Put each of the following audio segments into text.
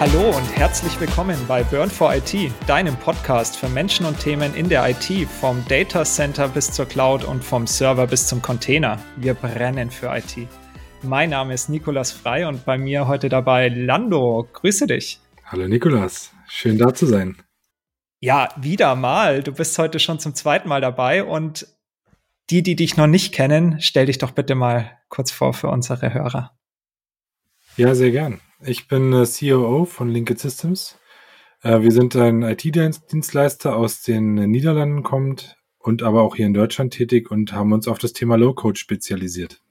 Hallo und herzlich willkommen bei Burn for IT, deinem Podcast für Menschen und Themen in der IT, vom Data Center bis zur Cloud und vom Server bis zum Container. Wir brennen für IT. Mein Name ist Nikolas Frei und bei mir heute dabei Lando. Grüße dich. Hallo Nikolas, schön da zu sein. Ja, wieder mal. Du bist heute schon zum zweiten Mal dabei und die, die dich noch nicht kennen, stell dich doch bitte mal kurz vor für unsere Hörer. Ja, sehr gern. Ich bin äh, COO von Linked Systems. Äh, wir sind ein IT-Dienstleister aus den Niederlanden kommt und aber auch hier in Deutschland tätig und haben uns auf das Thema Low-Code spezialisiert.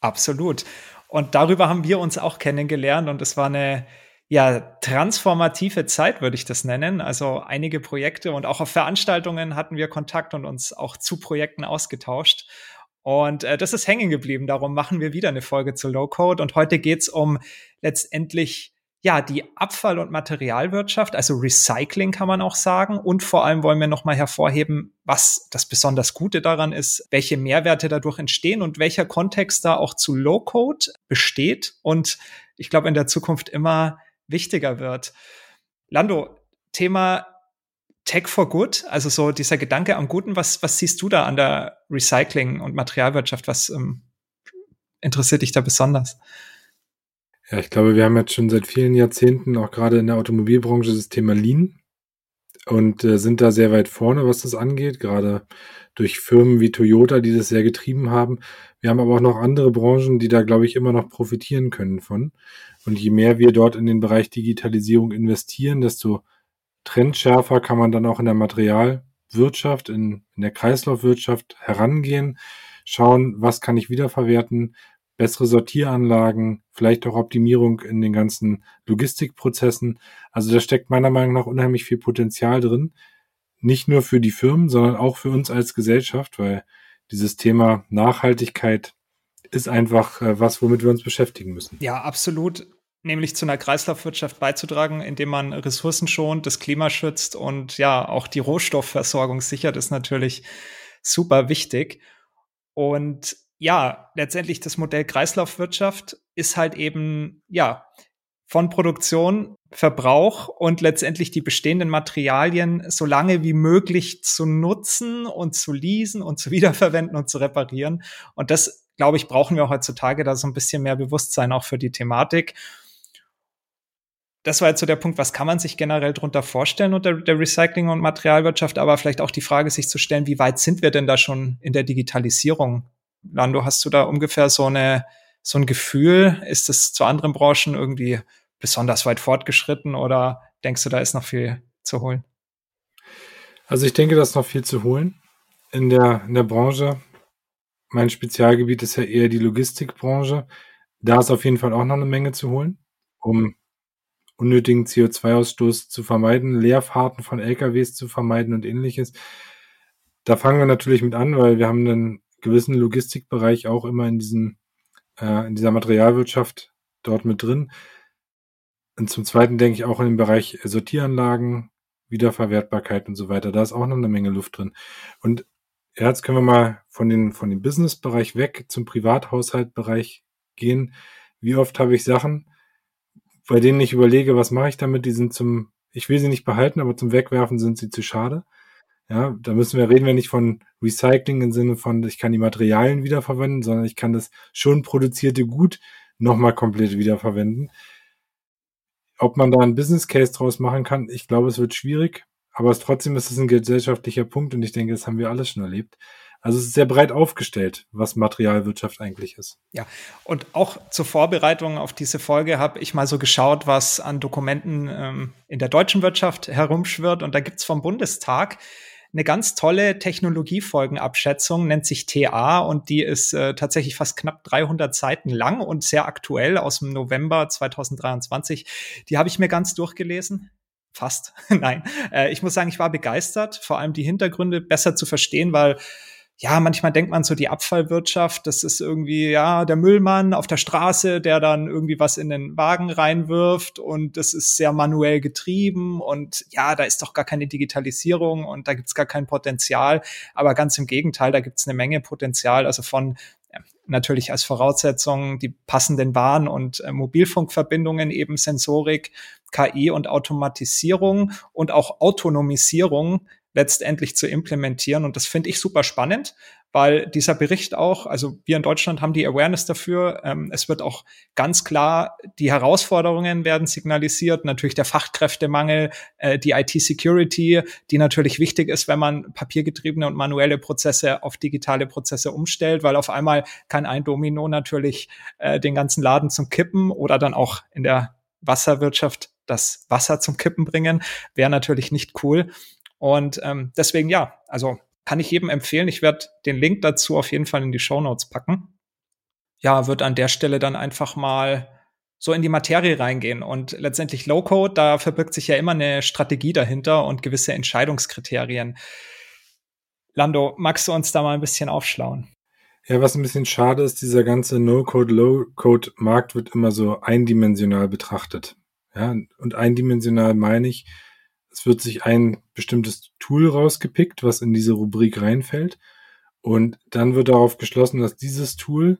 Absolut. Und darüber haben wir uns auch kennengelernt und es war eine ja, transformative Zeit, würde ich das nennen. Also einige Projekte und auch auf Veranstaltungen hatten wir Kontakt und uns auch zu Projekten ausgetauscht. Und äh, das ist hängen geblieben. Darum machen wir wieder eine Folge zu Low Code. Und heute geht's um letztendlich ja die Abfall- und Materialwirtschaft, also Recycling kann man auch sagen. Und vor allem wollen wir nochmal hervorheben, was das besonders Gute daran ist, welche Mehrwerte dadurch entstehen und welcher Kontext da auch zu Low Code besteht. Und ich glaube, in der Zukunft immer wichtiger wird. Lando, Thema Tech for Good, also so dieser Gedanke am Guten, was, was siehst du da an der Recycling- und Materialwirtschaft? Was ähm, interessiert dich da besonders? Ja, ich glaube, wir haben jetzt schon seit vielen Jahrzehnten auch gerade in der Automobilbranche das Thema Lean und äh, sind da sehr weit vorne, was das angeht, gerade durch Firmen wie Toyota, die das sehr getrieben haben. Wir haben aber auch noch andere Branchen, die da, glaube ich, immer noch profitieren können von. Und je mehr wir dort in den Bereich Digitalisierung investieren, desto trendschärfer kann man dann auch in der Materialwirtschaft, in, in der Kreislaufwirtschaft herangehen, schauen, was kann ich wiederverwerten, bessere Sortieranlagen, vielleicht auch Optimierung in den ganzen Logistikprozessen. Also da steckt meiner Meinung nach unheimlich viel Potenzial drin. Nicht nur für die Firmen, sondern auch für uns als Gesellschaft, weil dieses Thema Nachhaltigkeit ist einfach äh, was, womit wir uns beschäftigen müssen. Ja, absolut nämlich zu einer Kreislaufwirtschaft beizutragen, indem man Ressourcen schont, das Klima schützt und ja, auch die Rohstoffversorgung sichert, ist natürlich super wichtig. Und ja, letztendlich das Modell Kreislaufwirtschaft ist halt eben, ja, von Produktion, Verbrauch und letztendlich die bestehenden Materialien so lange wie möglich zu nutzen und zu leasen und zu wiederverwenden und zu reparieren. Und das, glaube ich, brauchen wir heutzutage da so ein bisschen mehr Bewusstsein auch für die Thematik das war jetzt so der Punkt, was kann man sich generell darunter vorstellen unter der Recycling- und Materialwirtschaft, aber vielleicht auch die Frage sich zu stellen, wie weit sind wir denn da schon in der Digitalisierung? Lando, hast du da ungefähr so eine, so ein Gefühl? Ist es zu anderen Branchen irgendwie besonders weit fortgeschritten oder denkst du, da ist noch viel zu holen? Also ich denke, da ist noch viel zu holen in der, in der Branche. Mein Spezialgebiet ist ja eher die Logistikbranche. Da ist auf jeden Fall auch noch eine Menge zu holen, um unnötigen CO2-Ausstoß zu vermeiden, Leerfahrten von LKWs zu vermeiden und ähnliches. Da fangen wir natürlich mit an, weil wir haben einen gewissen Logistikbereich auch immer in diesem, äh, in dieser Materialwirtschaft dort mit drin. Und zum Zweiten denke ich auch in dem Bereich Sortieranlagen, Wiederverwertbarkeit und so weiter. Da ist auch noch eine Menge Luft drin. Und jetzt können wir mal von den, von dem Business-Bereich weg zum Privathaushaltbereich gehen. Wie oft habe ich Sachen, bei denen ich überlege, was mache ich damit, die sind zum, ich will sie nicht behalten, aber zum Wegwerfen sind sie zu schade. Ja, da müssen wir, reden wir nicht von Recycling im Sinne von, ich kann die Materialien wiederverwenden, sondern ich kann das schon produzierte Gut nochmal komplett wiederverwenden. Ob man da einen Business Case draus machen kann, ich glaube, es wird schwierig, aber trotzdem ist es ein gesellschaftlicher Punkt und ich denke, das haben wir alle schon erlebt. Also es ist sehr breit aufgestellt, was Materialwirtschaft eigentlich ist. Ja, und auch zur Vorbereitung auf diese Folge habe ich mal so geschaut, was an Dokumenten ähm, in der deutschen Wirtschaft herumschwirrt. Und da gibt's vom Bundestag eine ganz tolle Technologiefolgenabschätzung, nennt sich TA und die ist äh, tatsächlich fast knapp 300 Seiten lang und sehr aktuell aus dem November 2023. Die habe ich mir ganz durchgelesen. Fast, nein. Äh, ich muss sagen, ich war begeistert, vor allem die Hintergründe besser zu verstehen, weil ja, manchmal denkt man so, die Abfallwirtschaft, das ist irgendwie, ja, der Müllmann auf der Straße, der dann irgendwie was in den Wagen reinwirft und das ist sehr manuell getrieben und ja, da ist doch gar keine Digitalisierung und da gibt's gar kein Potenzial. Aber ganz im Gegenteil, da gibt's eine Menge Potenzial, also von natürlich als Voraussetzung die passenden Bahn- und äh, Mobilfunkverbindungen, eben Sensorik, KI und Automatisierung und auch Autonomisierung letztendlich zu implementieren. Und das finde ich super spannend, weil dieser Bericht auch, also wir in Deutschland haben die Awareness dafür. Ähm, es wird auch ganz klar, die Herausforderungen werden signalisiert, natürlich der Fachkräftemangel, äh, die IT-Security, die natürlich wichtig ist, wenn man papiergetriebene und manuelle Prozesse auf digitale Prozesse umstellt, weil auf einmal kann ein Domino natürlich äh, den ganzen Laden zum Kippen oder dann auch in der Wasserwirtschaft das Wasser zum Kippen bringen, wäre natürlich nicht cool. Und ähm, deswegen ja, also kann ich jedem empfehlen. Ich werde den Link dazu auf jeden Fall in die Show Notes packen. Ja, wird an der Stelle dann einfach mal so in die Materie reingehen. Und letztendlich Low-Code, da verbirgt sich ja immer eine Strategie dahinter und gewisse Entscheidungskriterien. Lando, magst du uns da mal ein bisschen aufschlauen? Ja, was ein bisschen schade ist, dieser ganze No-Code, Low-Code-Markt wird immer so eindimensional betrachtet. Ja, und eindimensional meine ich, es wird sich ein bestimmtes Tool rausgepickt, was in diese Rubrik reinfällt. Und dann wird darauf geschlossen, dass dieses Tool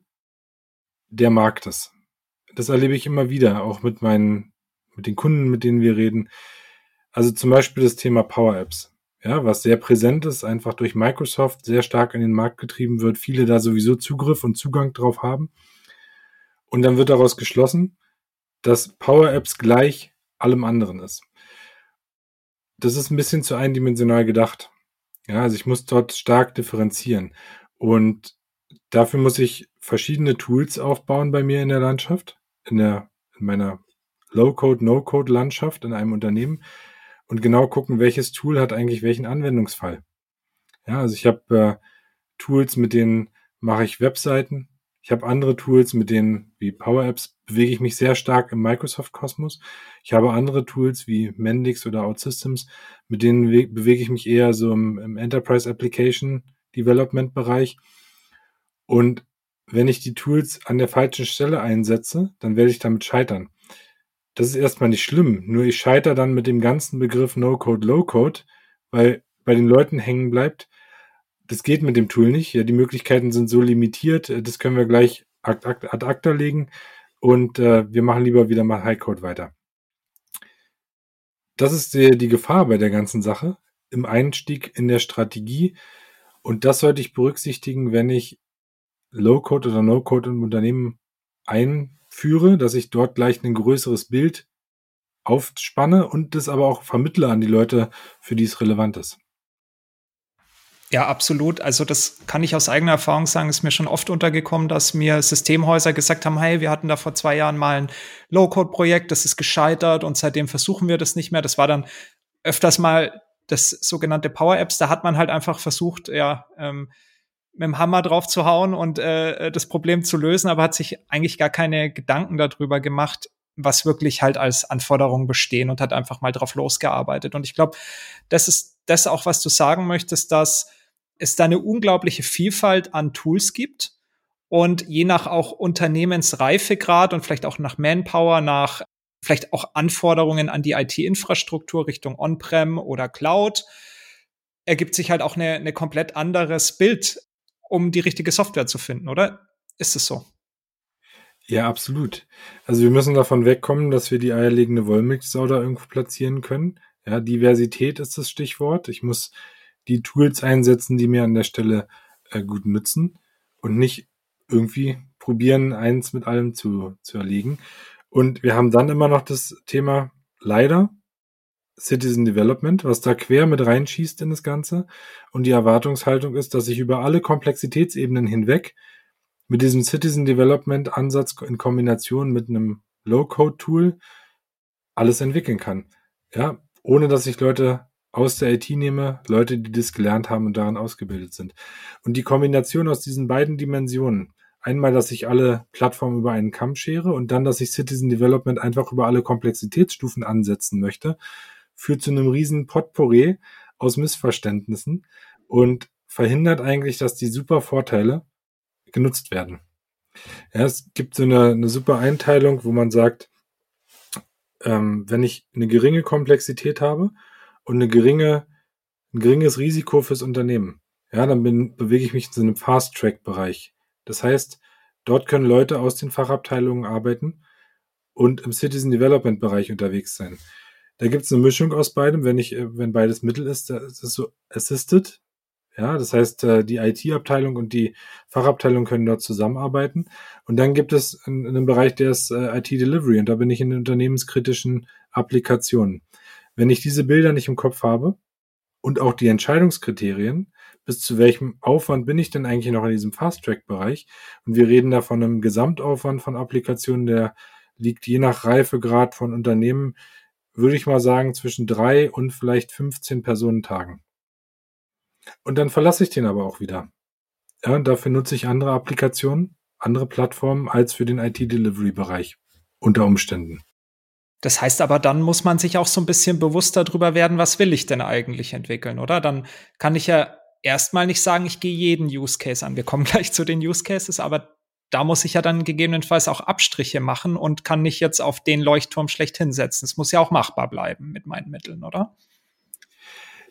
der Markt ist. Das erlebe ich immer wieder, auch mit meinen, mit den Kunden, mit denen wir reden. Also zum Beispiel das Thema Power Apps. Ja, was sehr präsent ist, einfach durch Microsoft sehr stark in den Markt getrieben wird, viele da sowieso Zugriff und Zugang drauf haben. Und dann wird daraus geschlossen, dass Power Apps gleich allem anderen ist das ist ein bisschen zu eindimensional gedacht. Ja, also ich muss dort stark differenzieren. Und dafür muss ich verschiedene Tools aufbauen bei mir in der Landschaft, in der, in meiner Low-Code, No-Code-Landschaft in einem Unternehmen und genau gucken, welches Tool hat eigentlich welchen Anwendungsfall. Ja, also ich habe äh, Tools, mit denen mache ich Webseiten, ich habe andere Tools, mit denen wie Power Apps bewege ich mich sehr stark im Microsoft-Kosmos. Ich habe andere Tools wie Mendix oder OutSystems, mit denen bewege ich mich eher so im, im Enterprise Application Development Bereich. Und wenn ich die Tools an der falschen Stelle einsetze, dann werde ich damit scheitern. Das ist erstmal nicht schlimm, nur ich scheitere dann mit dem ganzen Begriff No-Code, Low-Code, weil bei den Leuten hängen bleibt, das geht mit dem Tool nicht. Ja, die Möglichkeiten sind so limitiert, äh, das können wir gleich ad, ad acta legen und äh, wir machen lieber wieder mal Highcode weiter. Das ist die, die Gefahr bei der ganzen Sache im Einstieg in der Strategie und das sollte ich berücksichtigen, wenn ich Low-Code oder No-Code im Unternehmen einführe, dass ich dort gleich ein größeres Bild aufspanne und das aber auch vermittle an die Leute, für die es relevant ist. Ja, absolut. Also das kann ich aus eigener Erfahrung sagen, ist mir schon oft untergekommen, dass mir Systemhäuser gesagt haben, hey, wir hatten da vor zwei Jahren mal ein Low-Code-Projekt, das ist gescheitert und seitdem versuchen wir das nicht mehr. Das war dann öfters mal das sogenannte Power Apps. Da hat man halt einfach versucht, ja, ähm, mit dem Hammer drauf zu hauen und äh, das Problem zu lösen, aber hat sich eigentlich gar keine Gedanken darüber gemacht, was wirklich halt als Anforderungen bestehen und hat einfach mal drauf losgearbeitet. Und ich glaube, das ist das auch, was du sagen möchtest, dass es da eine unglaubliche Vielfalt an Tools gibt und je nach auch Unternehmensreifegrad und vielleicht auch nach Manpower, nach vielleicht auch Anforderungen an die IT-Infrastruktur Richtung On-Prem oder Cloud, ergibt sich halt auch eine, eine komplett anderes Bild, um die richtige Software zu finden, oder? Ist es so? Ja, absolut. Also wir müssen davon wegkommen, dass wir die eierlegende Wollmilchsau da irgendwo platzieren können. Ja, Diversität ist das Stichwort. Ich muss die Tools einsetzen, die mir an der Stelle äh, gut nützen und nicht irgendwie probieren, eins mit allem zu, zu erlegen. Und wir haben dann immer noch das Thema leider Citizen Development, was da quer mit reinschießt in das Ganze. Und die Erwartungshaltung ist, dass ich über alle Komplexitätsebenen hinweg mit diesem Citizen Development Ansatz in Kombination mit einem Low-Code-Tool alles entwickeln kann. Ja, ohne dass ich Leute aus der IT nehme, Leute, die das gelernt haben und daran ausgebildet sind. Und die Kombination aus diesen beiden Dimensionen, einmal, dass ich alle Plattformen über einen Kamm schere und dann, dass ich Citizen Development einfach über alle Komplexitätsstufen ansetzen möchte, führt zu einem riesen Potpourri aus Missverständnissen und verhindert eigentlich, dass die super Vorteile genutzt werden. Ja, es gibt so eine, eine super Einteilung, wo man sagt, ähm, wenn ich eine geringe Komplexität habe und eine geringe, ein geringes Risiko fürs Unternehmen. Ja, dann bin, bewege ich mich in so einem Fast-Track-Bereich. Das heißt, Dort können Leute aus den Fachabteilungen arbeiten und im Citizen Development Bereich unterwegs sein. Da gibt es eine Mischung aus beidem. Wenn ich, äh, wenn beides Mittel ist, da ist es so assisted. Ja, das heißt, äh, die IT-Abteilung und die Fachabteilung können dort zusammenarbeiten. Und dann gibt es einen Bereich, der ist äh, IT-Delivery. Und da bin ich in unternehmenskritischen Applikationen. Wenn ich diese Bilder nicht im Kopf habe und auch die Entscheidungskriterien, bis zu welchem Aufwand bin ich denn eigentlich noch in diesem Fast-Track-Bereich? Und wir reden da von einem Gesamtaufwand von Applikationen, der liegt je nach Reifegrad von Unternehmen, würde ich mal sagen, zwischen drei und vielleicht 15 Personentagen. Und dann verlasse ich den aber auch wieder. Ja, und dafür nutze ich andere Applikationen, andere Plattformen als für den IT-Delivery-Bereich unter Umständen. Das heißt aber, dann muss man sich auch so ein bisschen bewusster darüber werden, was will ich denn eigentlich entwickeln, oder? Dann kann ich ja erstmal nicht sagen, ich gehe jeden Use Case an. Wir kommen gleich zu den Use Cases, aber da muss ich ja dann gegebenenfalls auch Abstriche machen und kann nicht jetzt auf den Leuchtturm schlecht hinsetzen. Es muss ja auch machbar bleiben mit meinen Mitteln, oder?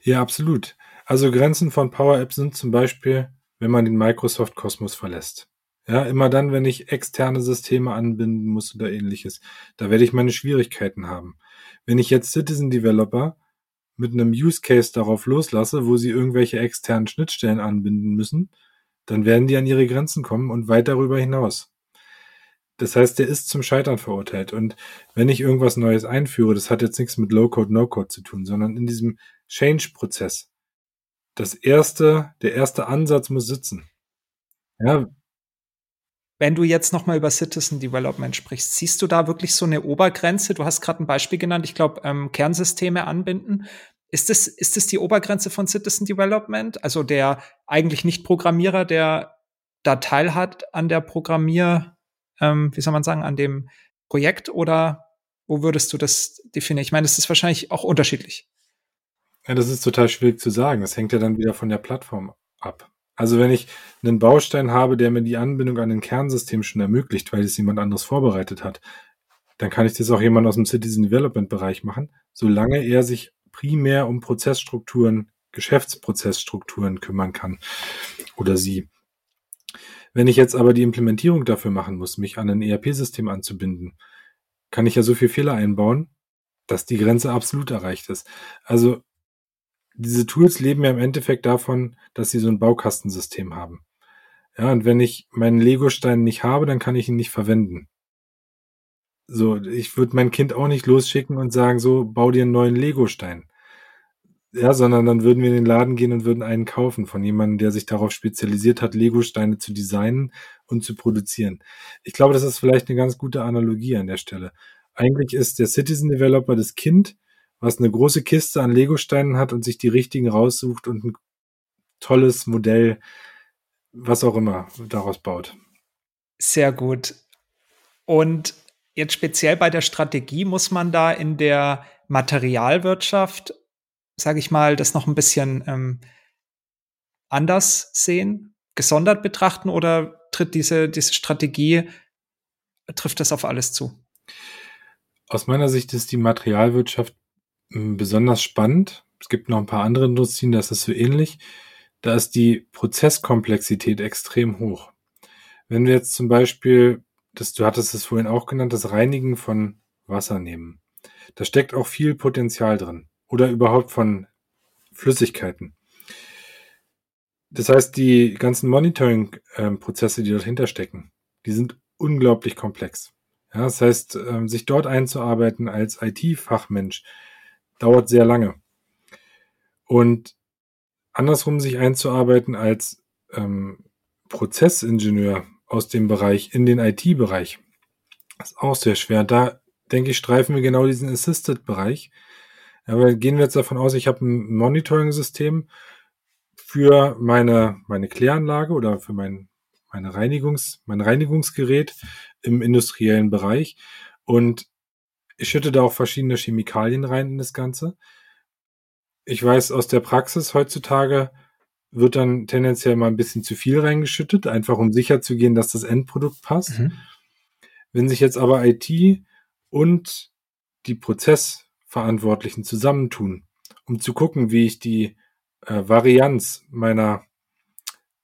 Ja, absolut. Also Grenzen von Power Apps sind zum Beispiel, wenn man den Microsoft Kosmos verlässt. Ja, immer dann, wenn ich externe Systeme anbinden muss oder ähnliches. Da werde ich meine Schwierigkeiten haben. Wenn ich jetzt Citizen Developer mit einem Use Case darauf loslasse, wo sie irgendwelche externen Schnittstellen anbinden müssen, dann werden die an ihre Grenzen kommen und weit darüber hinaus. Das heißt, der ist zum Scheitern verurteilt. Und wenn ich irgendwas Neues einführe, das hat jetzt nichts mit Low-Code, No-Code zu tun, sondern in diesem Change-Prozess. Das erste, der erste Ansatz muss sitzen. Ja. Wenn du jetzt noch mal über Citizen Development sprichst, siehst du da wirklich so eine Obergrenze? Du hast gerade ein Beispiel genannt, ich glaube, ähm, Kernsysteme anbinden. Ist das, ist das die Obergrenze von Citizen Development? Also der eigentlich nicht Programmierer, der da teilhat an der Programmier, ähm, wie soll man sagen, an dem Projekt oder wo würdest du das definieren? Ich meine, das ist wahrscheinlich auch unterschiedlich. Ja, das ist total schwierig zu sagen. Das hängt ja dann wieder von der Plattform ab. Also wenn ich einen Baustein habe, der mir die Anbindung an ein Kernsystem schon ermöglicht, weil es jemand anderes vorbereitet hat, dann kann ich das auch jemand aus dem Citizen Development Bereich machen, solange er sich primär um Prozessstrukturen, Geschäftsprozessstrukturen kümmern kann oder sie. Wenn ich jetzt aber die Implementierung dafür machen muss, mich an ein ERP-System anzubinden, kann ich ja so viel Fehler einbauen, dass die Grenze absolut erreicht ist. Also diese Tools leben ja im Endeffekt davon, dass sie so ein Baukastensystem haben. Ja, und wenn ich meinen Lego-Stein nicht habe, dann kann ich ihn nicht verwenden. So, ich würde mein Kind auch nicht losschicken und sagen, so, bau dir einen neuen Lego-Stein. Ja, sondern dann würden wir in den Laden gehen und würden einen kaufen von jemandem, der sich darauf spezialisiert hat, Lego-Steine zu designen und zu produzieren. Ich glaube, das ist vielleicht eine ganz gute Analogie an der Stelle. Eigentlich ist der Citizen Developer das Kind, was eine große Kiste an Lego-Steinen hat und sich die richtigen raussucht und ein tolles Modell, was auch immer, daraus baut. Sehr gut. Und Jetzt speziell bei der Strategie muss man da in der Materialwirtschaft, sage ich mal, das noch ein bisschen ähm, anders sehen, gesondert betrachten oder tritt diese, diese Strategie, trifft das auf alles zu? Aus meiner Sicht ist die Materialwirtschaft besonders spannend. Es gibt noch ein paar andere Industrien, das ist so ähnlich. Da ist die Prozesskomplexität extrem hoch. Wenn wir jetzt zum Beispiel das, du hattest es vorhin auch genannt, das Reinigen von Wasser nehmen. Da steckt auch viel Potenzial drin. Oder überhaupt von Flüssigkeiten. Das heißt, die ganzen Monitoring-Prozesse, die dahinter stecken, die sind unglaublich komplex. Ja, das heißt, ähm, sich dort einzuarbeiten als IT-Fachmensch dauert sehr lange. Und andersrum sich einzuarbeiten als ähm, Prozessingenieur aus dem Bereich in den IT-Bereich. Ist auch sehr schwer. Da denke ich, streifen wir genau diesen Assisted-Bereich. Aber gehen wir jetzt davon aus, ich habe ein Monitoring-System für meine, meine Kläranlage oder für mein, meine Reinigungs, mein Reinigungsgerät im industriellen Bereich. Und ich schütte da auch verschiedene Chemikalien rein in das Ganze. Ich weiß aus der Praxis heutzutage, wird dann tendenziell mal ein bisschen zu viel reingeschüttet, einfach um sicher zu gehen, dass das Endprodukt passt. Mhm. Wenn sich jetzt aber IT und die Prozessverantwortlichen zusammentun, um zu gucken, wie ich die äh, Varianz meiner,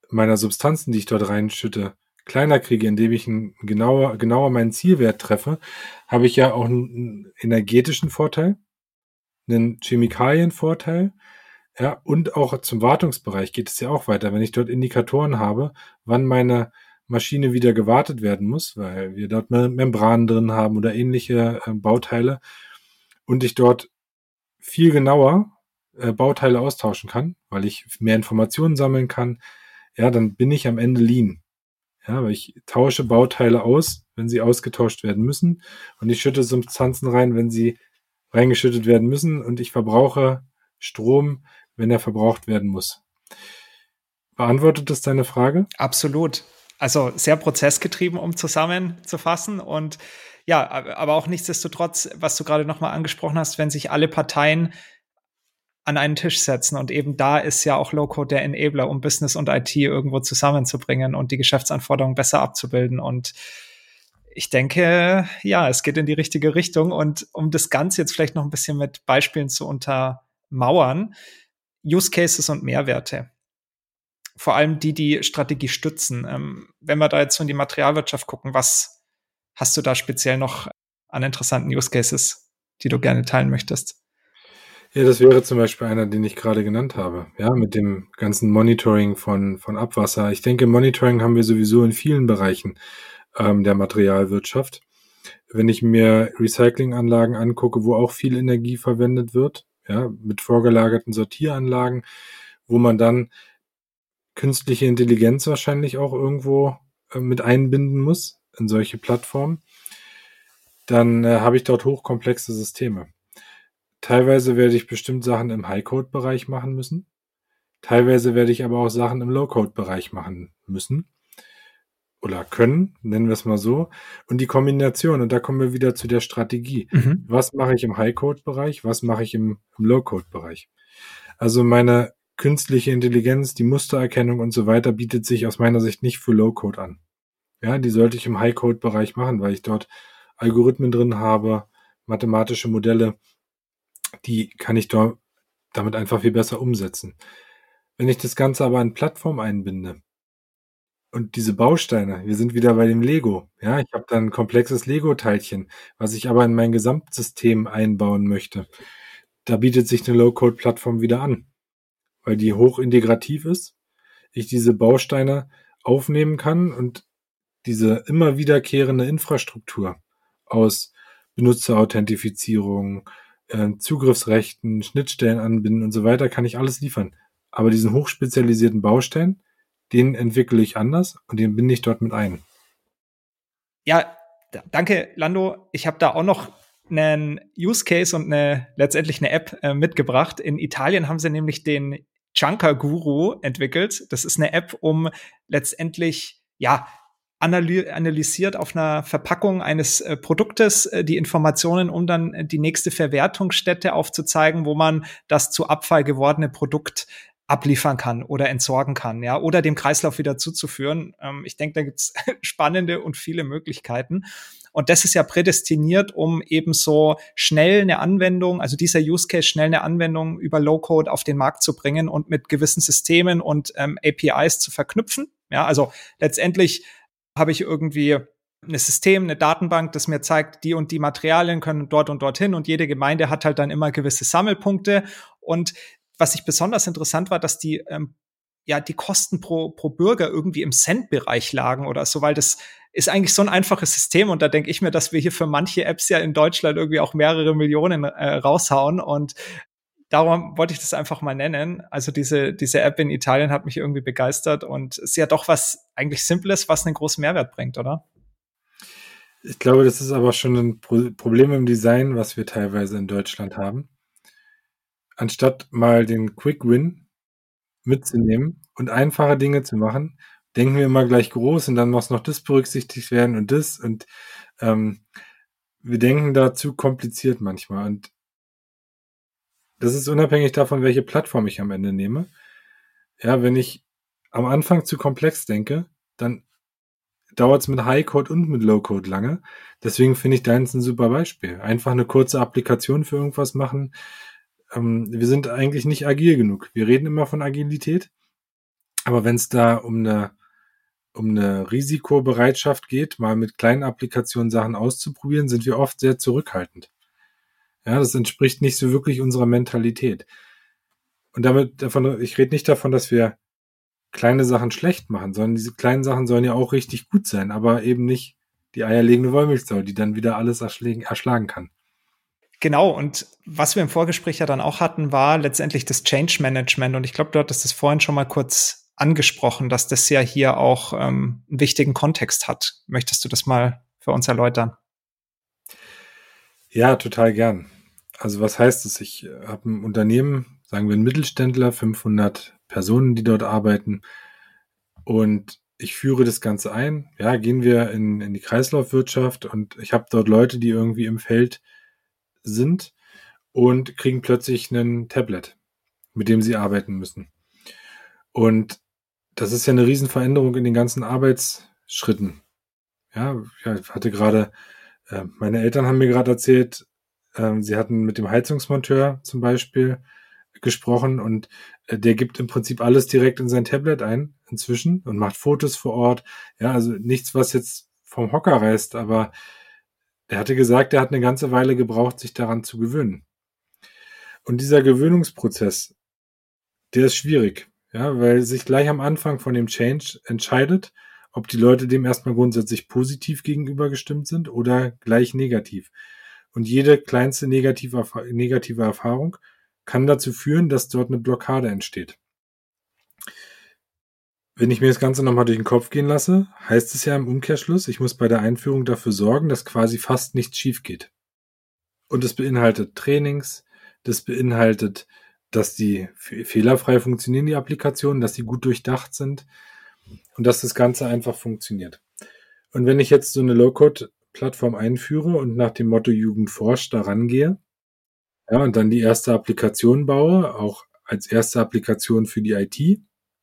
meiner Substanzen, die ich dort reinschütte, kleiner kriege, indem ich ein genauer, genauer meinen Zielwert treffe, habe ich ja auch einen energetischen Vorteil, einen Chemikalienvorteil, ja, und auch zum Wartungsbereich geht es ja auch weiter. Wenn ich dort Indikatoren habe, wann meine Maschine wieder gewartet werden muss, weil wir dort Membranen drin haben oder ähnliche äh, Bauteile und ich dort viel genauer äh, Bauteile austauschen kann, weil ich mehr Informationen sammeln kann, ja, dann bin ich am Ende lean. Ja, weil ich tausche Bauteile aus, wenn sie ausgetauscht werden müssen und ich schütte Substanzen rein, wenn sie reingeschüttet werden müssen und ich verbrauche Strom, wenn er verbraucht werden muss. Beantwortet das deine Frage? Absolut. Also sehr prozessgetrieben, um zusammenzufassen. Und ja, aber auch nichtsdestotrotz, was du gerade nochmal angesprochen hast, wenn sich alle Parteien an einen Tisch setzen. Und eben da ist ja auch Low-Code der Enabler, um Business und IT irgendwo zusammenzubringen und die Geschäftsanforderungen besser abzubilden. Und ich denke, ja, es geht in die richtige Richtung. Und um das Ganze jetzt vielleicht noch ein bisschen mit Beispielen zu untermauern, Use Cases und Mehrwerte vor allem die, die Strategie stützen. Ähm, wenn wir da jetzt so in die Materialwirtschaft gucken, was hast du da speziell noch an interessanten Use Cases, die du gerne teilen möchtest? Ja, das wäre zum Beispiel einer, den ich gerade genannt habe. Ja, mit dem ganzen Monitoring von, von Abwasser. Ich denke, Monitoring haben wir sowieso in vielen Bereichen ähm, der Materialwirtschaft. Wenn ich mir Recyclinganlagen angucke, wo auch viel Energie verwendet wird, ja, mit vorgelagerten Sortieranlagen, wo man dann künstliche Intelligenz wahrscheinlich auch irgendwo äh, mit einbinden muss in solche Plattformen, dann äh, habe ich dort hochkomplexe Systeme. Teilweise werde ich bestimmt Sachen im High-Code-Bereich machen müssen. Teilweise werde ich aber auch Sachen im Low-Code-Bereich machen müssen. Oder können, nennen wir es mal so. Und die Kombination, und da kommen wir wieder zu der Strategie. Mhm. Was mache ich im High-Code-Bereich? Was mache ich im, im Low-Code-Bereich? Also meine künstliche Intelligenz, die Mustererkennung und so weiter bietet sich aus meiner Sicht nicht für Low-Code an. Ja, die sollte ich im High-Code-Bereich machen, weil ich dort Algorithmen drin habe, mathematische Modelle, die kann ich dort damit einfach viel besser umsetzen. Wenn ich das Ganze aber in Plattform einbinde und diese Bausteine, wir sind wieder bei dem Lego, ja, ich habe dann ein komplexes Lego-Teilchen, was ich aber in mein Gesamtsystem einbauen möchte. Da bietet sich eine Low-Code-Plattform wieder an weil die hochintegrativ ist, ich diese Bausteine aufnehmen kann und diese immer wiederkehrende Infrastruktur aus Benutzerauthentifizierung, äh, Zugriffsrechten, Schnittstellen anbinden und so weiter, kann ich alles liefern. Aber diesen hochspezialisierten Baustein, den entwickle ich anders und den binde ich dort mit ein. Ja, danke, Lando. Ich habe da auch noch einen Use Case und eine letztendlich eine App äh, mitgebracht. In Italien haben sie nämlich den Junker Guru entwickelt. Das ist eine App, um letztendlich, ja, analysiert auf einer Verpackung eines äh, Produktes äh, die Informationen, um dann äh, die nächste Verwertungsstätte aufzuzeigen, wo man das zu Abfall gewordene Produkt abliefern kann oder entsorgen kann, ja, oder dem Kreislauf wieder zuzuführen. Ähm, ich denke, da gibt's spannende und viele Möglichkeiten. Und das ist ja prädestiniert, um eben so schnell eine Anwendung, also dieser Use Case schnell eine Anwendung über Low-Code auf den Markt zu bringen und mit gewissen Systemen und ähm, APIs zu verknüpfen. Ja, also letztendlich habe ich irgendwie ein System, eine Datenbank, das mir zeigt, die und die Materialien können dort und dorthin und jede Gemeinde hat halt dann immer gewisse Sammelpunkte. Und was ich besonders interessant war, dass die ähm, ja die Kosten pro, pro Bürger irgendwie im Cent-Bereich lagen oder so, weil das ist eigentlich so ein einfaches System und da denke ich mir, dass wir hier für manche Apps ja in Deutschland irgendwie auch mehrere Millionen äh, raushauen und darum wollte ich das einfach mal nennen. Also diese, diese App in Italien hat mich irgendwie begeistert und ist ja doch was eigentlich Simples, was einen großen Mehrwert bringt, oder? Ich glaube, das ist aber schon ein Pro Problem im Design, was wir teilweise in Deutschland haben. Anstatt mal den Quick Win mitzunehmen und einfache Dinge zu machen, denken wir immer gleich groß und dann muss noch das berücksichtigt werden und das und ähm, wir denken da zu kompliziert manchmal und das ist unabhängig davon, welche Plattform ich am Ende nehme. Ja, wenn ich am Anfang zu komplex denke, dann dauert es mit High-Code und mit Low-Code lange. Deswegen finde ich deins ein super Beispiel. Einfach eine kurze Applikation für irgendwas machen. Ähm, wir sind eigentlich nicht agil genug. Wir reden immer von Agilität. Aber wenn es da um eine um eine Risikobereitschaft geht, mal mit kleinen Applikationen Sachen auszuprobieren, sind wir oft sehr zurückhaltend. Ja, das entspricht nicht so wirklich unserer Mentalität. Und damit davon, ich rede nicht davon, dass wir kleine Sachen schlecht machen, sondern diese kleinen Sachen sollen ja auch richtig gut sein, aber eben nicht die eierlegende Wollmilchsau, die dann wieder alles erschlagen kann. Genau, und was wir im Vorgespräch ja dann auch hatten, war letztendlich das Change Management. Und ich glaube, du hattest das vorhin schon mal kurz angesprochen, dass das ja hier auch ähm, einen wichtigen Kontext hat. Möchtest du das mal für uns erläutern? Ja, total gern. Also was heißt es? Ich habe ein Unternehmen, sagen wir ein Mittelständler, 500 Personen, die dort arbeiten. Und ich führe das Ganze ein. Ja, gehen wir in, in die Kreislaufwirtschaft und ich habe dort Leute, die irgendwie im Feld sind und kriegen plötzlich ein Tablet, mit dem sie arbeiten müssen. Und das ist ja eine Riesenveränderung in den ganzen Arbeitsschritten. Ja, ich hatte gerade, äh, meine Eltern haben mir gerade erzählt, äh, sie hatten mit dem Heizungsmonteur zum Beispiel gesprochen und äh, der gibt im Prinzip alles direkt in sein Tablet ein inzwischen und macht Fotos vor Ort. Ja, also nichts, was jetzt vom Hocker reißt, aber er hatte gesagt, er hat eine ganze Weile gebraucht, sich daran zu gewöhnen. Und dieser Gewöhnungsprozess, der ist schwierig, ja, weil sich gleich am Anfang von dem Change entscheidet, ob die Leute dem erstmal grundsätzlich positiv gegenüber gestimmt sind oder gleich negativ. Und jede kleinste negative, negative Erfahrung kann dazu führen, dass dort eine Blockade entsteht. Wenn ich mir das Ganze nochmal durch den Kopf gehen lasse, heißt es ja im Umkehrschluss, ich muss bei der Einführung dafür sorgen, dass quasi fast nichts schief geht. Und es beinhaltet Trainings, das beinhaltet, dass die fehlerfrei funktionieren, die Applikationen, dass sie gut durchdacht sind und dass das Ganze einfach funktioniert. Und wenn ich jetzt so eine Low-Code-Plattform einführe und nach dem Motto Jugend forscht daran gehe, ja, und dann die erste Applikation baue, auch als erste Applikation für die IT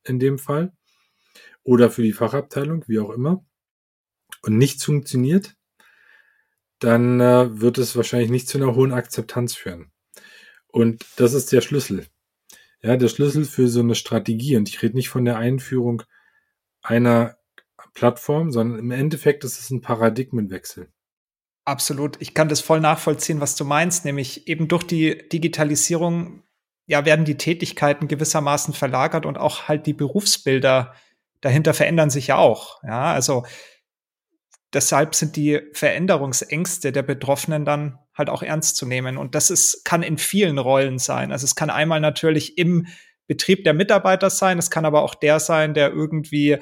in dem Fall oder für die Fachabteilung, wie auch immer, und nichts funktioniert, dann äh, wird es wahrscheinlich nicht zu einer hohen Akzeptanz führen. Und das ist der Schlüssel. Ja, der Schlüssel für so eine Strategie. Und ich rede nicht von der Einführung einer Plattform, sondern im Endeffekt ist es ein Paradigmenwechsel. Absolut. Ich kann das voll nachvollziehen, was du meinst, nämlich eben durch die Digitalisierung ja werden die Tätigkeiten gewissermaßen verlagert und auch halt die Berufsbilder dahinter verändern sich ja auch. Ja, also deshalb sind die Veränderungsängste der Betroffenen dann halt auch ernst zu nehmen. Und das ist, kann in vielen Rollen sein. Also es kann einmal natürlich im Betrieb der Mitarbeiter sein, es kann aber auch der sein, der irgendwie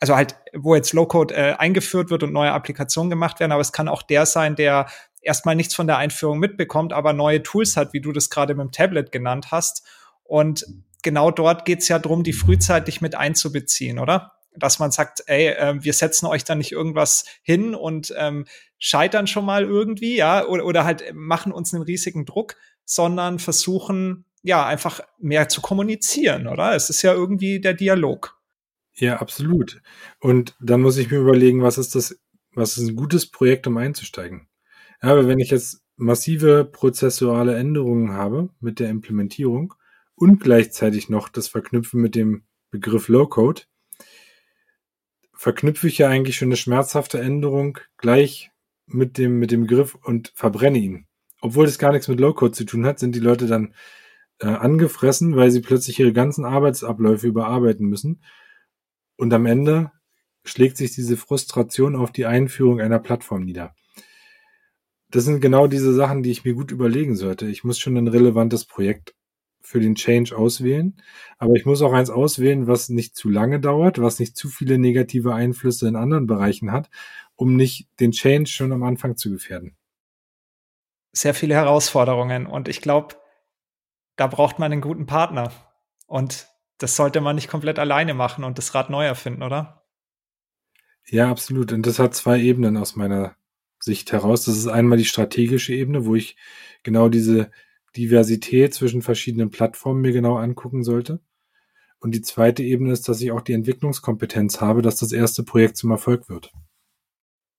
also halt, wo jetzt Low-Code äh, eingeführt wird und neue Applikationen gemacht werden, aber es kann auch der sein, der erstmal nichts von der Einführung mitbekommt, aber neue Tools hat, wie du das gerade mit dem Tablet genannt hast. Und genau dort geht es ja darum, die frühzeitig mit einzubeziehen, oder? Dass man sagt, ey, äh, wir setzen euch da nicht irgendwas hin und ähm, scheitern schon mal irgendwie, ja, oder, oder halt machen uns einen riesigen Druck, sondern versuchen, ja, einfach mehr zu kommunizieren, oder? Es ist ja irgendwie der Dialog. Ja, absolut. Und dann muss ich mir überlegen, was ist das, was ist ein gutes Projekt, um einzusteigen? Ja, aber wenn ich jetzt massive prozessuale Änderungen habe mit der Implementierung und gleichzeitig noch das Verknüpfen mit dem Begriff Low-Code, verknüpfe ich ja eigentlich schon eine schmerzhafte Änderung gleich mit dem, mit dem Griff und verbrenne ihn. Obwohl das gar nichts mit Low-Code zu tun hat, sind die Leute dann äh, angefressen, weil sie plötzlich ihre ganzen Arbeitsabläufe überarbeiten müssen und am Ende schlägt sich diese Frustration auf die Einführung einer Plattform nieder. Das sind genau diese Sachen, die ich mir gut überlegen sollte. Ich muss schon ein relevantes Projekt für den Change auswählen, aber ich muss auch eins auswählen, was nicht zu lange dauert, was nicht zu viele negative Einflüsse in anderen Bereichen hat, um nicht den Change schon am Anfang zu gefährden. Sehr viele Herausforderungen und ich glaube, da braucht man einen guten Partner. Und das sollte man nicht komplett alleine machen und das Rad neu erfinden, oder? Ja, absolut. Und das hat zwei Ebenen aus meiner Sicht heraus. Das ist einmal die strategische Ebene, wo ich genau diese Diversität zwischen verschiedenen Plattformen mir genau angucken sollte. Und die zweite Ebene ist, dass ich auch die Entwicklungskompetenz habe, dass das erste Projekt zum Erfolg wird.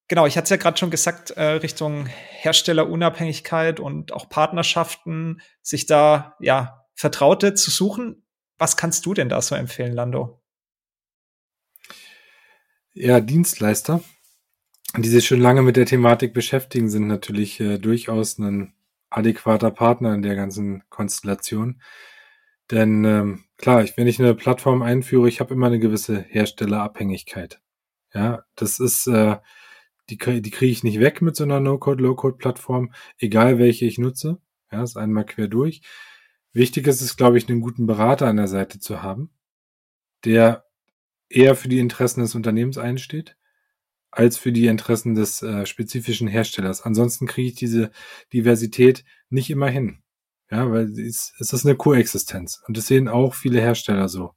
Genau, ich hatte es ja gerade schon gesagt, äh, Richtung Herstellerunabhängigkeit und auch Partnerschaften, sich da ja Vertraute zu suchen. Was kannst du denn da so empfehlen, Lando? Ja, Dienstleister, die sich schon lange mit der Thematik beschäftigen, sind natürlich äh, durchaus ein adäquater Partner in der ganzen Konstellation. Denn ähm, klar, ich, wenn ich eine Plattform einführe, ich habe immer eine gewisse Herstellerabhängigkeit. Ja, das ist, äh, die, die kriege ich nicht weg mit so einer No-Code, Low-Code-Plattform, egal welche ich nutze. Ja, ist einmal quer durch. Wichtig ist es, glaube ich, einen guten Berater an der Seite zu haben, der eher für die Interessen des Unternehmens einsteht, als für die Interessen des äh, spezifischen Herstellers. Ansonsten kriege ich diese Diversität nicht immer hin. Ja, weil es, es ist eine Koexistenz. Und das sehen auch viele Hersteller so.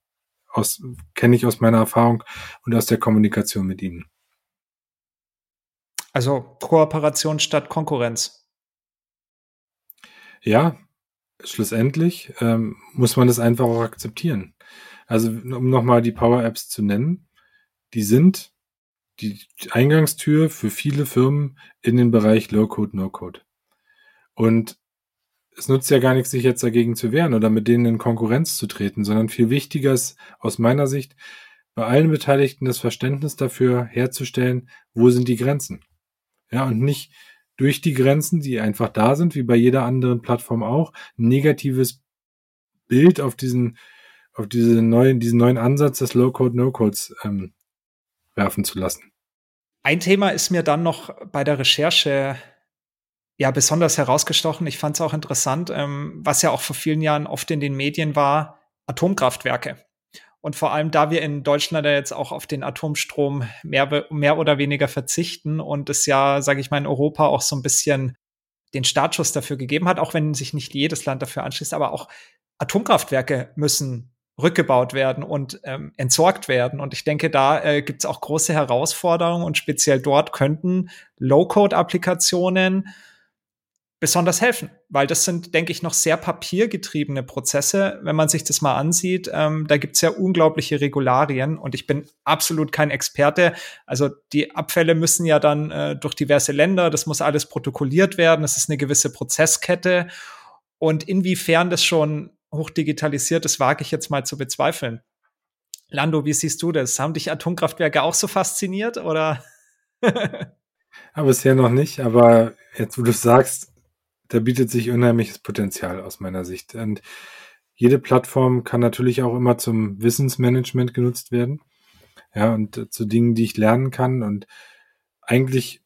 Aus, kenne ich aus meiner Erfahrung und aus der Kommunikation mit ihnen. Also Kooperation statt Konkurrenz. Ja, schlussendlich ähm, muss man das einfach auch akzeptieren. Also um nochmal die Power Apps zu nennen, die sind die Eingangstür für viele Firmen in den Bereich Low-Code, No-Code. Und es nutzt ja gar nichts, sich jetzt dagegen zu wehren oder mit denen in Konkurrenz zu treten, sondern viel wichtiger ist aus meiner Sicht, bei allen Beteiligten das Verständnis dafür herzustellen, wo sind die Grenzen. Ja, und nicht durch die Grenzen, die einfach da sind, wie bei jeder anderen Plattform auch, negatives Bild auf diesen, auf diese neuen, diesen neuen Ansatz des Low-Code, No-Codes ähm, werfen zu lassen. Ein Thema ist mir dann noch bei der Recherche ja besonders herausgestochen. Ich fand es auch interessant, ähm, was ja auch vor vielen Jahren oft in den Medien war, Atomkraftwerke. Und vor allem, da wir in Deutschland ja jetzt auch auf den Atomstrom mehr, mehr oder weniger verzichten und es ja, sage ich mal, in Europa auch so ein bisschen den Startschuss dafür gegeben hat, auch wenn sich nicht jedes Land dafür anschließt, aber auch Atomkraftwerke müssen rückgebaut werden und ähm, entsorgt werden. Und ich denke, da äh, gibt es auch große Herausforderungen und speziell dort könnten Low-Code-Applikationen besonders helfen, weil das sind, denke ich, noch sehr papiergetriebene Prozesse. Wenn man sich das mal ansieht, ähm, da gibt es ja unglaubliche Regularien und ich bin absolut kein Experte. Also die Abfälle müssen ja dann äh, durch diverse Länder, das muss alles protokolliert werden, das ist eine gewisse Prozesskette. Und inwiefern das schon hochdigitalisiert ist, wage ich jetzt mal zu bezweifeln. Lando, wie siehst du das? Haben dich Atomkraftwerke auch so fasziniert oder? aber bisher noch nicht, aber jetzt, wo du sagst, da bietet sich unheimliches Potenzial aus meiner Sicht. Und jede Plattform kann natürlich auch immer zum Wissensmanagement genutzt werden. Ja, und äh, zu Dingen, die ich lernen kann. Und eigentlich,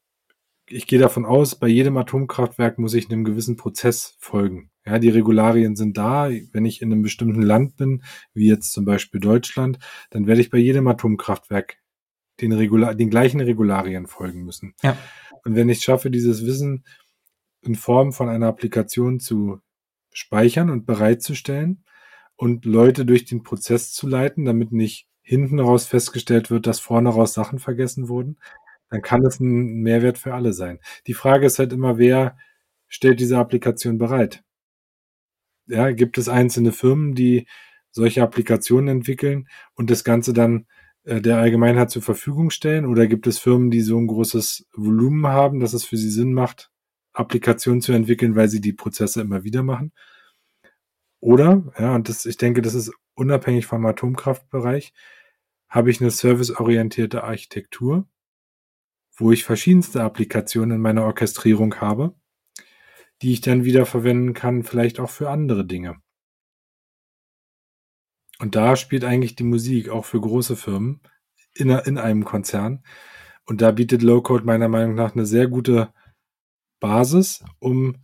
ich gehe davon aus, bei jedem Atomkraftwerk muss ich einem gewissen Prozess folgen. Ja, die Regularien sind da. Wenn ich in einem bestimmten Land bin, wie jetzt zum Beispiel Deutschland, dann werde ich bei jedem Atomkraftwerk den, Regular den gleichen Regularien folgen müssen. Ja. Und wenn ich schaffe, dieses Wissen in Form von einer Applikation zu speichern und bereitzustellen und Leute durch den Prozess zu leiten, damit nicht hinten raus festgestellt wird, dass vorne raus Sachen vergessen wurden, dann kann es ein Mehrwert für alle sein. Die Frage ist halt immer, wer stellt diese Applikation bereit? Ja, gibt es einzelne Firmen, die solche Applikationen entwickeln und das Ganze dann äh, der Allgemeinheit zur Verfügung stellen? Oder gibt es Firmen, die so ein großes Volumen haben, dass es für sie Sinn macht, Applikationen zu entwickeln, weil sie die Prozesse immer wieder machen. Oder, ja, und das, ich denke, das ist unabhängig vom Atomkraftbereich, habe ich eine serviceorientierte Architektur, wo ich verschiedenste Applikationen in meiner Orchestrierung habe, die ich dann wieder verwenden kann, vielleicht auch für andere Dinge. Und da spielt eigentlich die Musik auch für große Firmen in, in einem Konzern. Und da bietet Low-Code meiner Meinung nach eine sehr gute Basis, um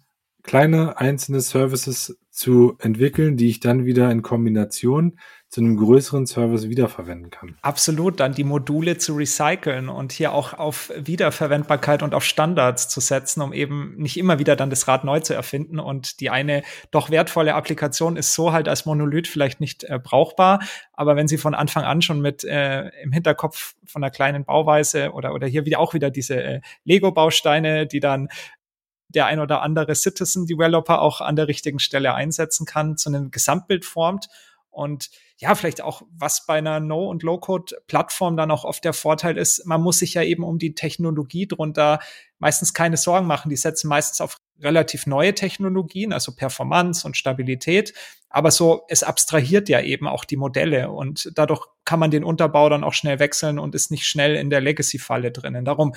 kleine einzelne Services zu entwickeln, die ich dann wieder in Kombination zu einem größeren Service wiederverwenden kann. Absolut, dann die Module zu recyceln und hier auch auf Wiederverwendbarkeit und auf Standards zu setzen, um eben nicht immer wieder dann das Rad neu zu erfinden. Und die eine doch wertvolle Applikation ist so halt als Monolith vielleicht nicht äh, brauchbar, aber wenn sie von Anfang an schon mit äh, im Hinterkopf von einer kleinen Bauweise oder oder hier wieder auch wieder diese äh, Lego-Bausteine, die dann der ein oder andere Citizen Developer auch an der richtigen Stelle einsetzen kann, zu einem Gesamtbild formt. Und ja, vielleicht auch, was bei einer No- und Low-Code-Plattform dann auch oft der Vorteil ist, man muss sich ja eben um die Technologie drunter meistens keine Sorgen machen. Die setzen meistens auf relativ neue Technologien, also Performance und Stabilität. Aber so, es abstrahiert ja eben auch die Modelle und dadurch kann man den Unterbau dann auch schnell wechseln und ist nicht schnell in der Legacy-Falle drinnen. Darum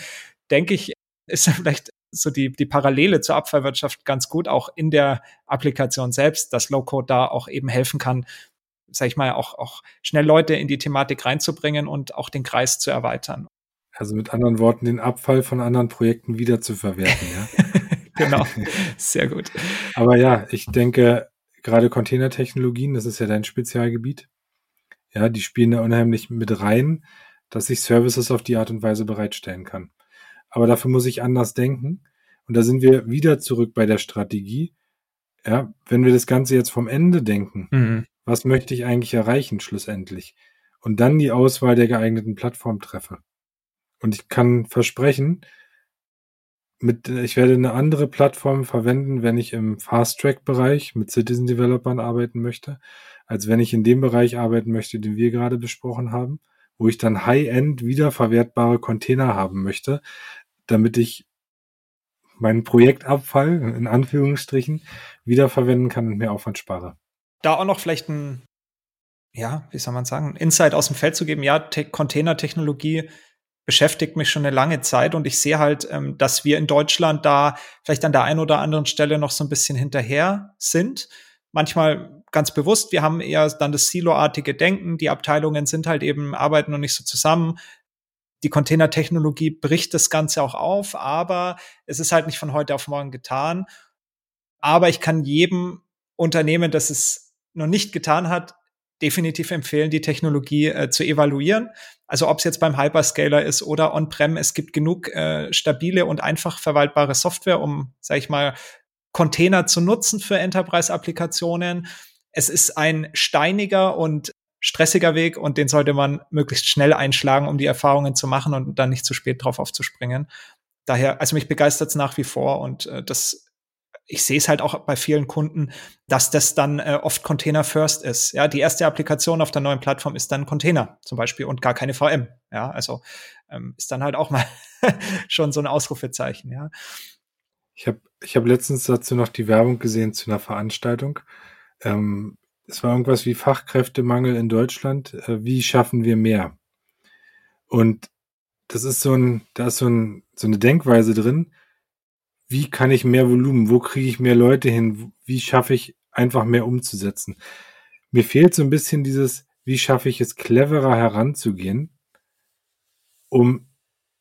denke ich, ist vielleicht so die, die Parallele zur Abfallwirtschaft ganz gut, auch in der Applikation selbst, dass Low-Code da auch eben helfen kann, sag ich mal, auch, auch schnell Leute in die Thematik reinzubringen und auch den Kreis zu erweitern. Also mit anderen Worten, den Abfall von anderen Projekten wieder zu verwerten, ja. genau, sehr gut. Aber ja, ich denke, gerade Containertechnologien, das ist ja dein Spezialgebiet. Ja, die spielen da unheimlich mit rein, dass ich Services auf die Art und Weise bereitstellen kann. Aber dafür muss ich anders denken. Und da sind wir wieder zurück bei der Strategie. Ja, wenn wir das Ganze jetzt vom Ende denken, mhm. was möchte ich eigentlich erreichen schlussendlich? Und dann die Auswahl der geeigneten Plattform treffe. Und ich kann versprechen, mit, ich werde eine andere Plattform verwenden, wenn ich im Fast-Track-Bereich mit Citizen Developern arbeiten möchte, als wenn ich in dem Bereich arbeiten möchte, den wir gerade besprochen haben, wo ich dann High-End wiederverwertbare Container haben möchte, damit ich meinen Projektabfall in Anführungsstrichen wiederverwenden kann und mehr Aufwand spare. Da auch noch vielleicht ein, ja, wie soll man sagen, Insight aus dem Feld zu geben. Ja, Container-Technologie beschäftigt mich schon eine lange Zeit und ich sehe halt, ähm, dass wir in Deutschland da vielleicht an der einen oder anderen Stelle noch so ein bisschen hinterher sind. Manchmal ganz bewusst, wir haben eher dann das Silo-artige Denken, die Abteilungen sind halt eben, arbeiten noch nicht so zusammen. Die Containertechnologie bricht das Ganze auch auf, aber es ist halt nicht von heute auf morgen getan. Aber ich kann jedem Unternehmen, das es noch nicht getan hat, definitiv empfehlen, die Technologie äh, zu evaluieren. Also ob es jetzt beim Hyperscaler ist oder on-prem, es gibt genug äh, stabile und einfach verwaltbare Software, um, sag ich mal, Container zu nutzen für Enterprise-Applikationen. Es ist ein steiniger und stressiger Weg und den sollte man möglichst schnell einschlagen, um die Erfahrungen zu machen und dann nicht zu spät drauf aufzuspringen. Daher, also mich begeistert es nach wie vor und äh, das ich sehe es halt auch bei vielen Kunden, dass das dann äh, oft Container First ist. Ja, die erste Applikation auf der neuen Plattform ist dann Container zum Beispiel und gar keine VM. Ja, also ähm, ist dann halt auch mal schon so ein Ausrufezeichen. Ja. Ich habe ich hab letztens dazu noch die Werbung gesehen zu einer Veranstaltung. Ähm, es war irgendwas wie Fachkräftemangel in Deutschland. Äh, wie schaffen wir mehr? Und das ist so ein, da ist so, ein, so eine Denkweise drin wie kann ich mehr Volumen, wo kriege ich mehr Leute hin, wie schaffe ich einfach mehr umzusetzen. Mir fehlt so ein bisschen dieses, wie schaffe ich es cleverer heranzugehen, um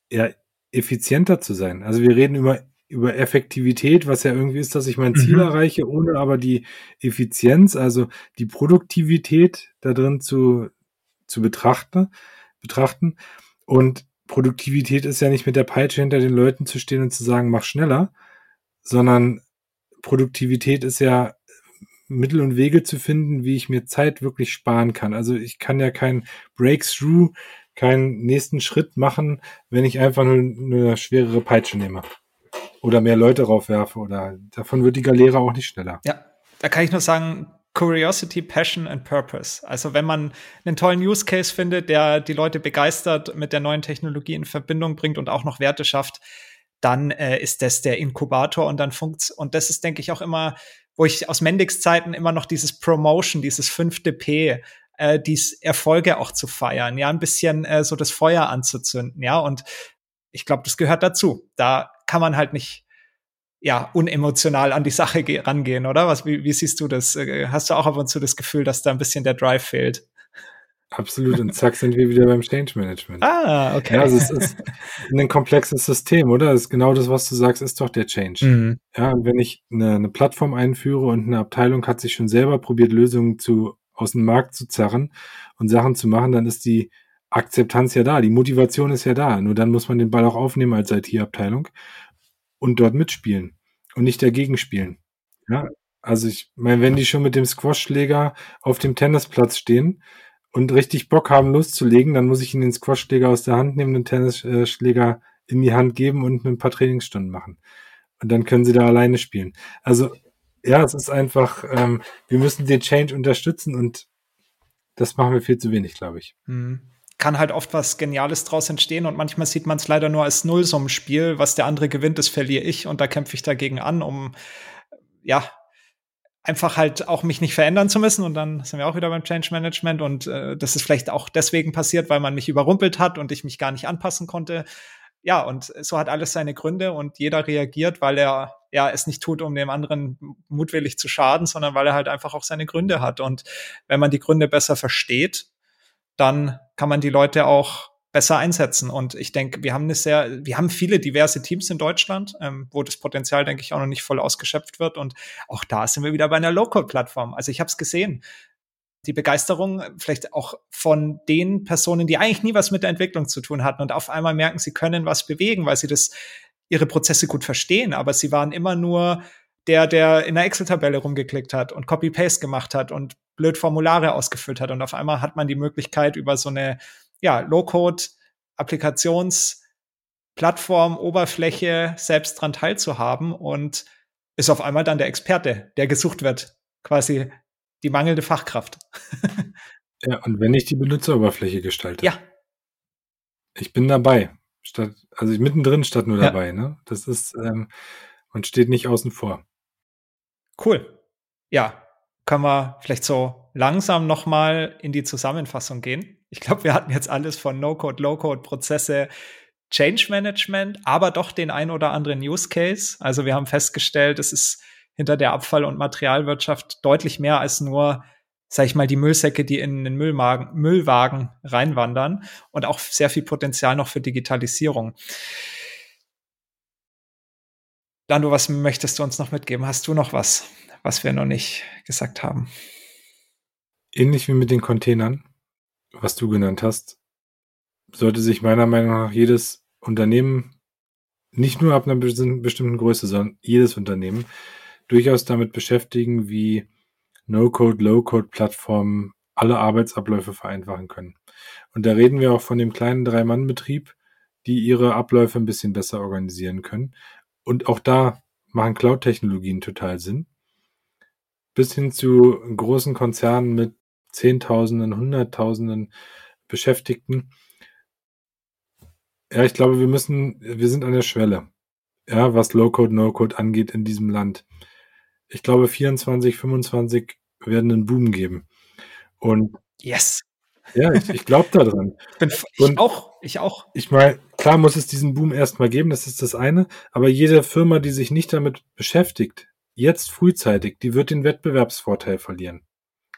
ja, effizienter zu sein. Also wir reden über, über Effektivität, was ja irgendwie ist, dass ich mein Ziel mhm. erreiche, ohne aber die Effizienz, also die Produktivität da drin zu, zu betrachten, betrachten. Und Produktivität ist ja nicht mit der Peitsche hinter den Leuten zu stehen und zu sagen, mach schneller, sondern Produktivität ist ja Mittel und Wege zu finden, wie ich mir Zeit wirklich sparen kann. Also ich kann ja kein Breakthrough, keinen nächsten Schritt machen, wenn ich einfach nur eine schwerere Peitsche nehme oder mehr Leute raufwerfe oder davon wird die Galeere auch nicht schneller. Ja, da kann ich nur sagen, Curiosity, Passion and Purpose. Also wenn man einen tollen Use Case findet, der die Leute begeistert mit der neuen Technologie in Verbindung bringt und auch noch Werte schafft, dann äh, ist das der Inkubator und dann funkt's. Und das ist, denke ich, auch immer, wo ich aus Mendix Zeiten immer noch dieses Promotion, dieses fünfte P, äh, dies Erfolge auch zu feiern, ja, ein bisschen äh, so das Feuer anzuzünden, ja. Und ich glaube, das gehört dazu. Da kann man halt nicht ja, unemotional an die Sache rangehen, oder? Was, wie, wie siehst du das? Äh, hast du auch ab und zu das Gefühl, dass da ein bisschen der Drive fehlt? Absolut. Und zack sind wir wieder beim Change Management. Ah, okay. Ja, also es ist ein komplexes System, oder? Das ist genau das, was du sagst, ist doch der Change. Mhm. Ja, und wenn ich eine, eine, Plattform einführe und eine Abteilung hat sich schon selber probiert, Lösungen zu, aus dem Markt zu zerren und Sachen zu machen, dann ist die Akzeptanz ja da. Die Motivation ist ja da. Nur dann muss man den Ball auch aufnehmen als IT-Abteilung und dort mitspielen und nicht dagegen spielen. Ja, also ich meine, wenn die schon mit dem Squashschläger auf dem Tennisplatz stehen und richtig Bock haben loszulegen, dann muss ich ihnen den Squashschläger aus der Hand nehmen, den Tennisschläger in die Hand geben und ein paar Trainingsstunden machen. Und dann können sie da alleine spielen. Also ja, es ist einfach, ähm, wir müssen den Change unterstützen und das machen wir viel zu wenig, glaube ich. Mhm. Kann halt oft was Geniales draus entstehen und manchmal sieht man es leider nur als Nullsummenspiel. Was der andere gewinnt, das verliere ich und da kämpfe ich dagegen an, um ja einfach halt auch mich nicht verändern zu müssen und dann sind wir auch wieder beim Change Management und äh, das ist vielleicht auch deswegen passiert, weil man mich überrumpelt hat und ich mich gar nicht anpassen konnte. Ja, und so hat alles seine Gründe und jeder reagiert, weil er ja es nicht tut, um dem anderen mutwillig zu schaden, sondern weil er halt einfach auch seine Gründe hat. Und wenn man die Gründe besser versteht, dann kann man die Leute auch besser einsetzen. Und ich denke, wir haben eine sehr, wir haben viele diverse Teams in Deutschland, ähm, wo das Potenzial, denke ich, auch noch nicht voll ausgeschöpft wird. Und auch da sind wir wieder bei einer Local-Plattform. Also ich habe es gesehen. Die Begeisterung vielleicht auch von den Personen, die eigentlich nie was mit der Entwicklung zu tun hatten und auf einmal merken, sie können was bewegen, weil sie das ihre Prozesse gut verstehen, aber sie waren immer nur der, der in der Excel-Tabelle rumgeklickt hat und Copy-Paste gemacht hat und blöd Formulare ausgefüllt hat. Und auf einmal hat man die Möglichkeit, über so eine ja, Low-Code, Applikationsplattform, Oberfläche selbst dran teilzuhaben und ist auf einmal dann der Experte, der gesucht wird. Quasi die mangelnde Fachkraft. ja, und wenn ich die Benutzeroberfläche gestalte. Ja. Ich bin dabei. Statt, also mittendrin statt nur dabei, ja. ne? Das ist, ähm, man steht nicht außen vor. Cool. Ja, können wir vielleicht so langsam noch mal in die Zusammenfassung gehen. Ich glaube, wir hatten jetzt alles von No-Code, Low-Code, Prozesse, Change Management, aber doch den ein oder anderen Use Case. Also wir haben festgestellt, es ist hinter der Abfall- und Materialwirtschaft deutlich mehr als nur, sag ich mal, die Müllsäcke, die in den Müllwagen, Müllwagen reinwandern und auch sehr viel Potenzial noch für Digitalisierung. Lando, was möchtest du uns noch mitgeben? Hast du noch was, was wir noch nicht gesagt haben? Ähnlich wie mit den Containern, was du genannt hast, sollte sich meiner Meinung nach jedes Unternehmen, nicht nur ab einer bestimmten Größe, sondern jedes Unternehmen, durchaus damit beschäftigen, wie No-Code, Low-Code-Plattformen alle Arbeitsabläufe vereinfachen können. Und da reden wir auch von dem kleinen Drei-Mann-Betrieb, die ihre Abläufe ein bisschen besser organisieren können und auch da machen Cloud-Technologien total Sinn. Bis hin zu großen Konzernen mit Zehntausenden, Hunderttausenden Beschäftigten. Ja, ich glaube, wir müssen, wir sind an der Schwelle. Ja, was Low-Code, No-Code angeht in diesem Land. Ich glaube, 24, 25 werden einen Boom geben. Und yes. Ja, ich, ich glaube daran. Ich, ich auch, ich auch. Ich meine, klar muss es diesen Boom erstmal geben, das ist das eine, aber jede Firma, die sich nicht damit beschäftigt, jetzt frühzeitig, die wird den Wettbewerbsvorteil verlieren.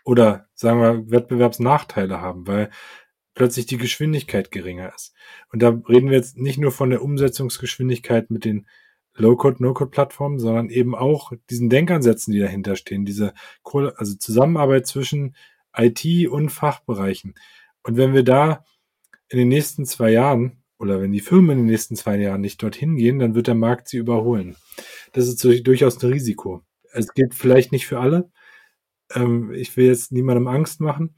Oder sagen wir, Wettbewerbsnachteile haben, weil plötzlich die Geschwindigkeit geringer ist. Und da reden wir jetzt nicht nur von der Umsetzungsgeschwindigkeit mit den Low-Code, No-Code-Plattformen, sondern eben auch diesen Denkansätzen, die dahinter stehen, diese also Zusammenarbeit zwischen IT und Fachbereichen. Und wenn wir da in den nächsten zwei Jahren oder wenn die Firmen in den nächsten zwei Jahren nicht dorthin gehen, dann wird der Markt sie überholen. Das ist durchaus ein Risiko. Es gilt vielleicht nicht für alle. Ähm, ich will jetzt niemandem Angst machen,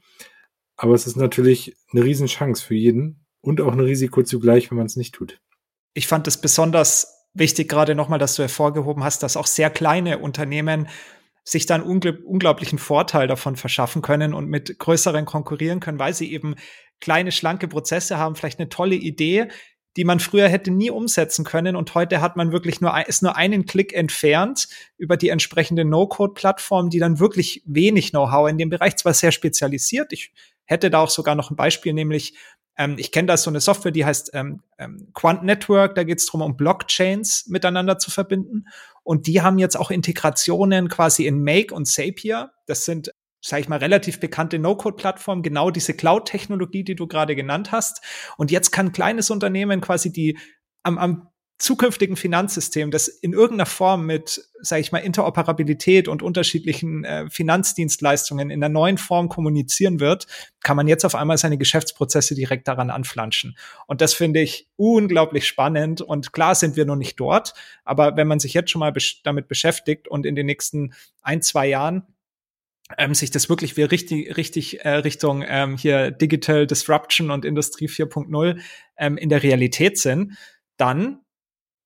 aber es ist natürlich eine Riesenchance für jeden und auch ein Risiko zugleich, wenn man es nicht tut. Ich fand es besonders wichtig, gerade nochmal, dass du hervorgehoben hast, dass auch sehr kleine Unternehmen sich dann ungl unglaublichen Vorteil davon verschaffen können und mit größeren konkurrieren können, weil sie eben kleine, schlanke Prozesse haben, vielleicht eine tolle Idee, die man früher hätte nie umsetzen können. Und heute hat man wirklich nur, ist nur einen Klick entfernt über die entsprechende No-Code-Plattform, die dann wirklich wenig Know-how in dem Bereich zwar sehr spezialisiert. Ich hätte da auch sogar noch ein Beispiel, nämlich ähm, ich kenne da so eine Software, die heißt ähm, ähm, Quant Network. Da geht es darum, um Blockchains miteinander zu verbinden. Und die haben jetzt auch Integrationen quasi in Make und Zapier. Das sind sage ich mal, relativ bekannte No-Code-Plattform, genau diese Cloud-Technologie, die du gerade genannt hast. Und jetzt kann ein kleines Unternehmen quasi die am, am zukünftigen Finanzsystem, das in irgendeiner Form mit, sage ich mal, Interoperabilität und unterschiedlichen äh, Finanzdienstleistungen in der neuen Form kommunizieren wird, kann man jetzt auf einmal seine Geschäftsprozesse direkt daran anflanschen. Und das finde ich unglaublich spannend. Und klar sind wir noch nicht dort, aber wenn man sich jetzt schon mal besch damit beschäftigt und in den nächsten ein, zwei Jahren ähm, sich das wirklich wie richtig, richtig äh, Richtung ähm, hier Digital Disruption und Industrie 4.0 ähm, in der Realität sind, dann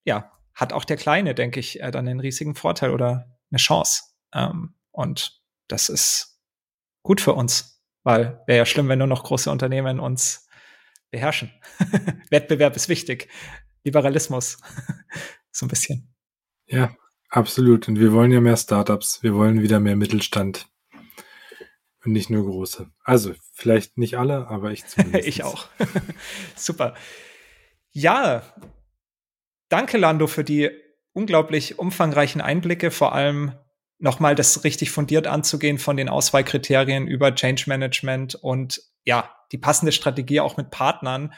ja, hat auch der Kleine, denke ich, äh, dann einen riesigen Vorteil oder eine Chance. Ähm, und das ist gut für uns, weil wäre ja schlimm, wenn nur noch große Unternehmen uns beherrschen. Wettbewerb ist wichtig. Liberalismus. so ein bisschen. Ja, absolut. Und wir wollen ja mehr Startups. Wir wollen wieder mehr Mittelstand. Und nicht nur große. Also, vielleicht nicht alle, aber ich zumindest. ich auch. Super. Ja, danke, Lando, für die unglaublich umfangreichen Einblicke, vor allem nochmal das richtig fundiert anzugehen von den Auswahlkriterien über Change Management und ja, die passende Strategie auch mit Partnern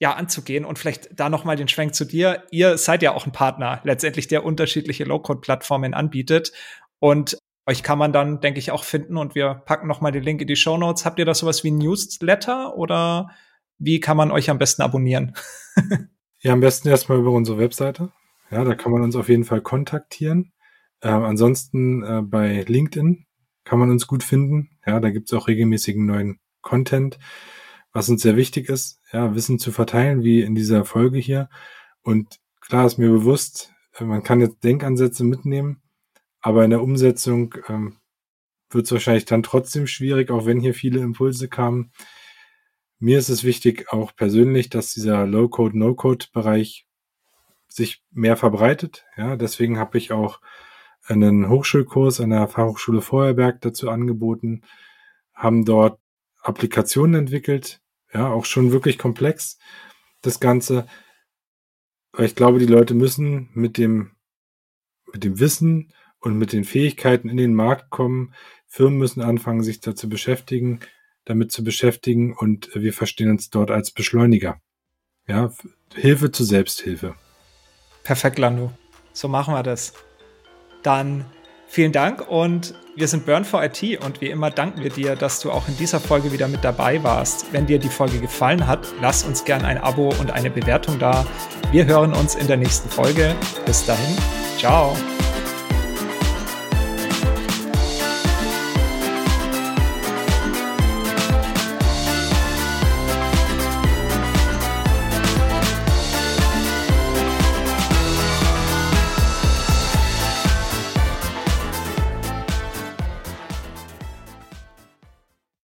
ja anzugehen und vielleicht da nochmal den Schwenk zu dir. Ihr seid ja auch ein Partner letztendlich, der unterschiedliche Low-Code-Plattformen anbietet und euch kann man dann, denke ich, auch finden und wir packen nochmal den Link in die Show Notes. Habt ihr da sowas wie Newsletter oder wie kann man euch am besten abonnieren? ja, am besten erstmal über unsere Webseite. Ja, da kann man uns auf jeden Fall kontaktieren. Äh, ansonsten äh, bei LinkedIn kann man uns gut finden. Ja, da gibt's auch regelmäßigen neuen Content, was uns sehr wichtig ist, ja, Wissen zu verteilen, wie in dieser Folge hier. Und klar ist mir bewusst, äh, man kann jetzt Denkansätze mitnehmen, aber in der Umsetzung ähm, wird es wahrscheinlich dann trotzdem schwierig, auch wenn hier viele Impulse kamen. Mir ist es wichtig, auch persönlich, dass dieser Low-Code, No-Code-Bereich sich mehr verbreitet. Ja, deswegen habe ich auch einen Hochschulkurs an der Fachhochschule Feuerberg dazu angeboten, haben dort Applikationen entwickelt, ja, auch schon wirklich komplex, das Ganze. Aber ich glaube, die Leute müssen mit dem, mit dem Wissen und mit den Fähigkeiten in den Markt kommen. Firmen müssen anfangen, sich dazu beschäftigen, damit zu beschäftigen und wir verstehen uns dort als Beschleuniger. Ja, Hilfe zur Selbsthilfe. Perfekt, Lando. So machen wir das. Dann vielen Dank und wir sind Burn for IT und wie immer danken wir dir, dass du auch in dieser Folge wieder mit dabei warst. Wenn dir die Folge gefallen hat, lass uns gern ein Abo und eine Bewertung da. Wir hören uns in der nächsten Folge. Bis dahin, ciao.